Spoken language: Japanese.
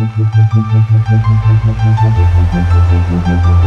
ハハハハハハハハハハハハ